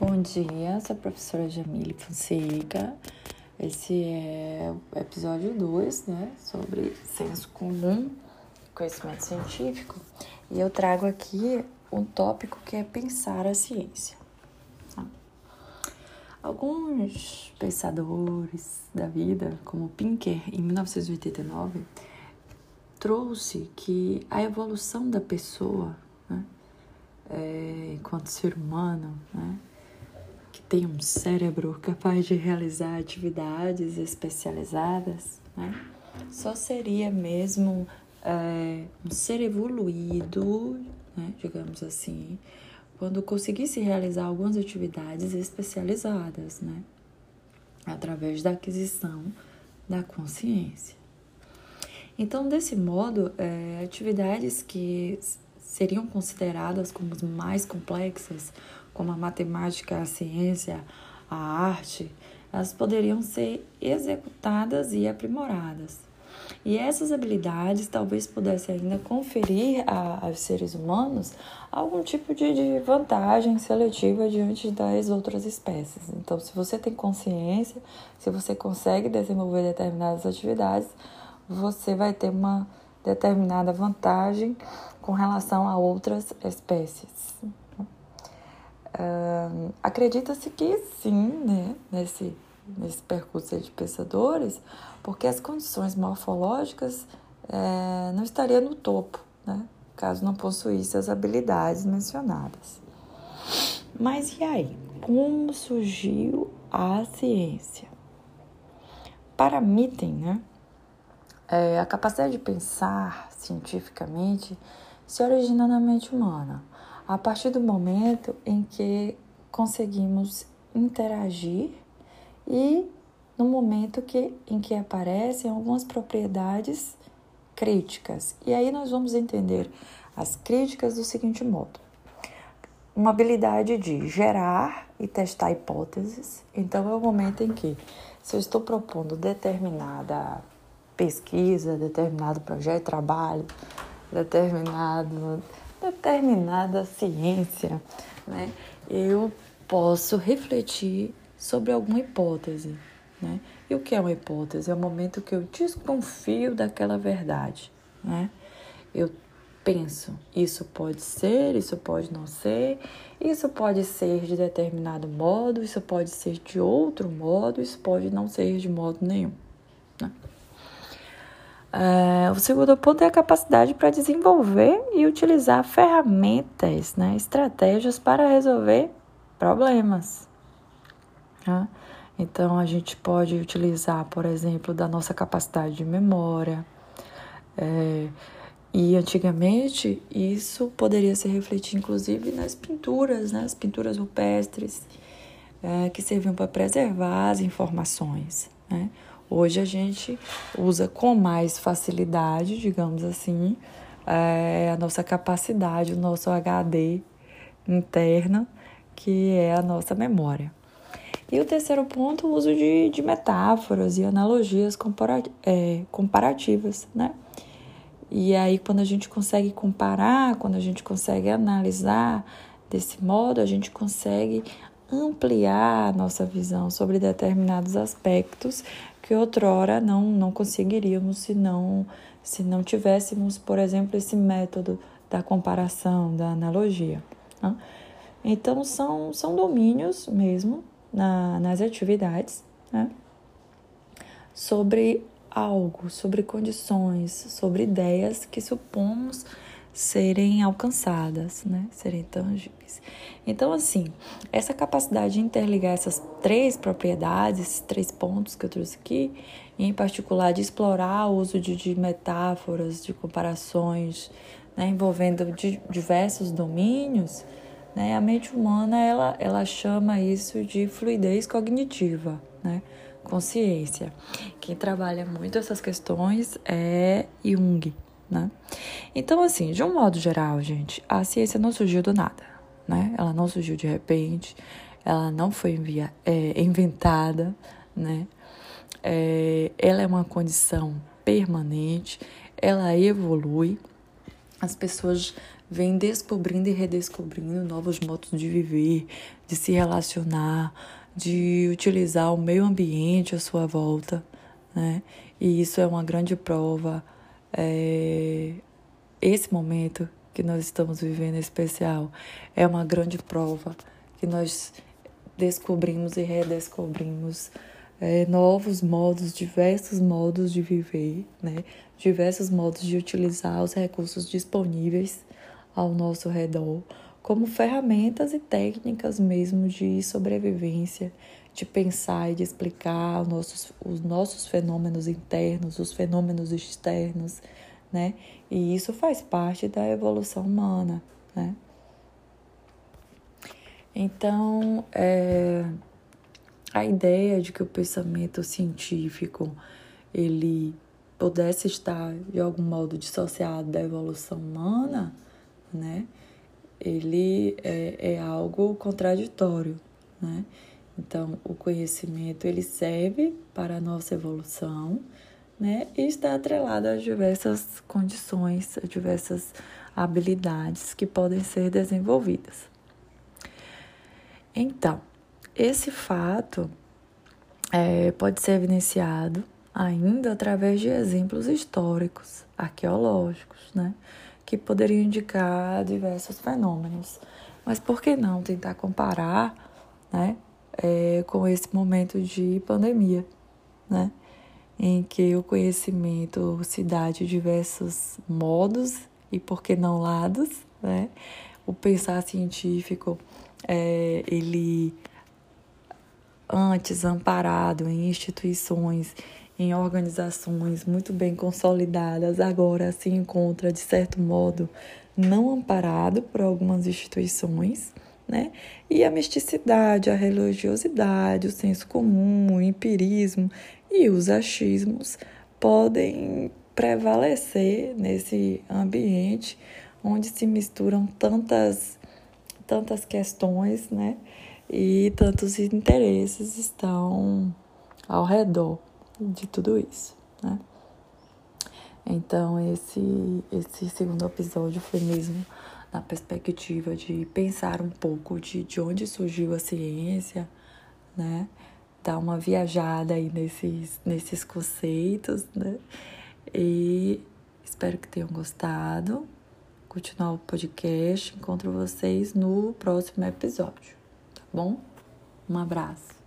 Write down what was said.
Bom dia, sou a professora Jamile Fonseca. Esse é o episódio 2, né, sobre senso comum, conhecimento científico, e eu trago aqui um tópico que é pensar a ciência. Tá? Alguns pensadores da vida, como Pinker, em 1989, trouxe que a evolução da pessoa, né, é, enquanto ser humano, né, tem um cérebro capaz de realizar atividades especializadas, né, só seria mesmo é, um ser evoluído, né, digamos assim, quando conseguisse realizar algumas atividades especializadas, né, através da aquisição da consciência. Então, desse modo, é, atividades que seriam consideradas como mais complexas, como a matemática, a ciência, a arte, elas poderiam ser executadas e aprimoradas. E essas habilidades talvez pudessem ainda conferir a, aos seres humanos algum tipo de, de vantagem seletiva diante das outras espécies. Então, se você tem consciência, se você consegue desenvolver determinadas atividades, você vai ter uma determinada vantagem com relação a outras espécies. Acredita-se que sim, né, nesse, nesse percurso de pensadores, porque as condições morfológicas é, não estariam no topo, né, caso não possuísse as habilidades mencionadas. Mas e aí? Como surgiu a ciência? Para Mitten, né, é, a capacidade de pensar cientificamente se origina na mente humana, a partir do momento em que conseguimos interagir e no momento que, em que aparecem algumas propriedades críticas. E aí nós vamos entender as críticas do seguinte modo: uma habilidade de gerar e testar hipóteses. Então é o momento em que, se eu estou propondo determinada pesquisa, determinado projeto de trabalho, determinado, determinada ciência, né? Eu posso refletir sobre alguma hipótese, né? E o que é uma hipótese? É o momento que eu desconfio daquela verdade, né? Eu penso, isso pode ser, isso pode não ser, isso pode ser de determinado modo, isso pode ser de outro modo, isso pode não ser de modo nenhum. É, o segundo ponto é a capacidade para desenvolver e utilizar ferramentas, né, estratégias para resolver problemas. Né? Então, a gente pode utilizar, por exemplo, da nossa capacidade de memória. É, e antigamente isso poderia se refletir, inclusive, nas pinturas, né, as pinturas rupestres, é, que serviam para preservar as informações. Né? Hoje a gente usa com mais facilidade, digamos assim, é, a nossa capacidade, o nosso HD interno, que é a nossa memória. E o terceiro ponto, o uso de, de metáforas e analogias é, comparativas, né? E aí, quando a gente consegue comparar, quando a gente consegue analisar desse modo, a gente consegue ampliar a nossa visão sobre determinados aspectos que outrora não, não conseguiríamos se não, se não tivéssemos, por exemplo, esse método da comparação, da analogia. Né? Então, são, são domínios mesmo na, nas atividades né? sobre algo, sobre condições, sobre ideias que supomos serem alcançadas, né? serem tangíveis. Então, assim, essa capacidade de interligar essas três propriedades, esses três pontos que eu trouxe aqui, em particular de explorar o uso de, de metáforas, de comparações, né, envolvendo de, diversos domínios, né, a mente humana ela, ela chama isso de fluidez cognitiva, né, consciência. Quem trabalha muito essas questões é Jung, né? Então, assim, de um modo geral, gente, a ciência não surgiu do nada, né? Ela não surgiu de repente, ela não foi envia, é, inventada, né? É, ela é uma condição permanente, ela evolui. As pessoas vem descobrindo e redescobrindo novos modos de viver, de se relacionar, de utilizar o meio ambiente à sua volta, né? E isso é uma grande prova. É... Esse momento que nós estamos vivendo especial é uma grande prova que nós descobrimos e redescobrimos é, novos modos, diversos modos de viver, né? diversos modos de utilizar os recursos disponíveis ao nosso redor, como ferramentas e técnicas mesmo de sobrevivência, de pensar e de explicar os nossos, os nossos fenômenos internos, os fenômenos externos, né? E isso faz parte da evolução humana, né? Então, é, a ideia de que o pensamento científico ele pudesse estar de algum modo dissociado da evolução humana, né? Ele é, é algo contraditório, né? Então, o conhecimento ele serve para a nossa evolução, né? E está atrelado a diversas condições, a diversas habilidades que podem ser desenvolvidas. Então, esse fato é, pode ser evidenciado ainda através de exemplos históricos, arqueológicos, né? Que poderiam indicar diversos fenômenos. Mas por que não tentar comparar, né? É, com esse momento de pandemia, né? Em que o conhecimento se dá de diversos modos e, por que não, lados, né? O pensar científico, é, ele antes amparado em instituições, em organizações muito bem consolidadas, agora se encontra, de certo modo, não amparado por algumas instituições, né? E a misticidade, a religiosidade, o senso comum, o empirismo e os achismos podem prevalecer nesse ambiente onde se misturam tantas tantas questões, né? e tantos interesses estão ao redor de tudo isso, né? Então, esse, esse segundo episódio foi mesmo na perspectiva de pensar um pouco de, de onde surgiu a ciência, né? Dar uma viajada aí nesses, nesses conceitos, né? E espero que tenham gostado. Continuar o podcast. Encontro vocês no próximo episódio bom? Um abraço.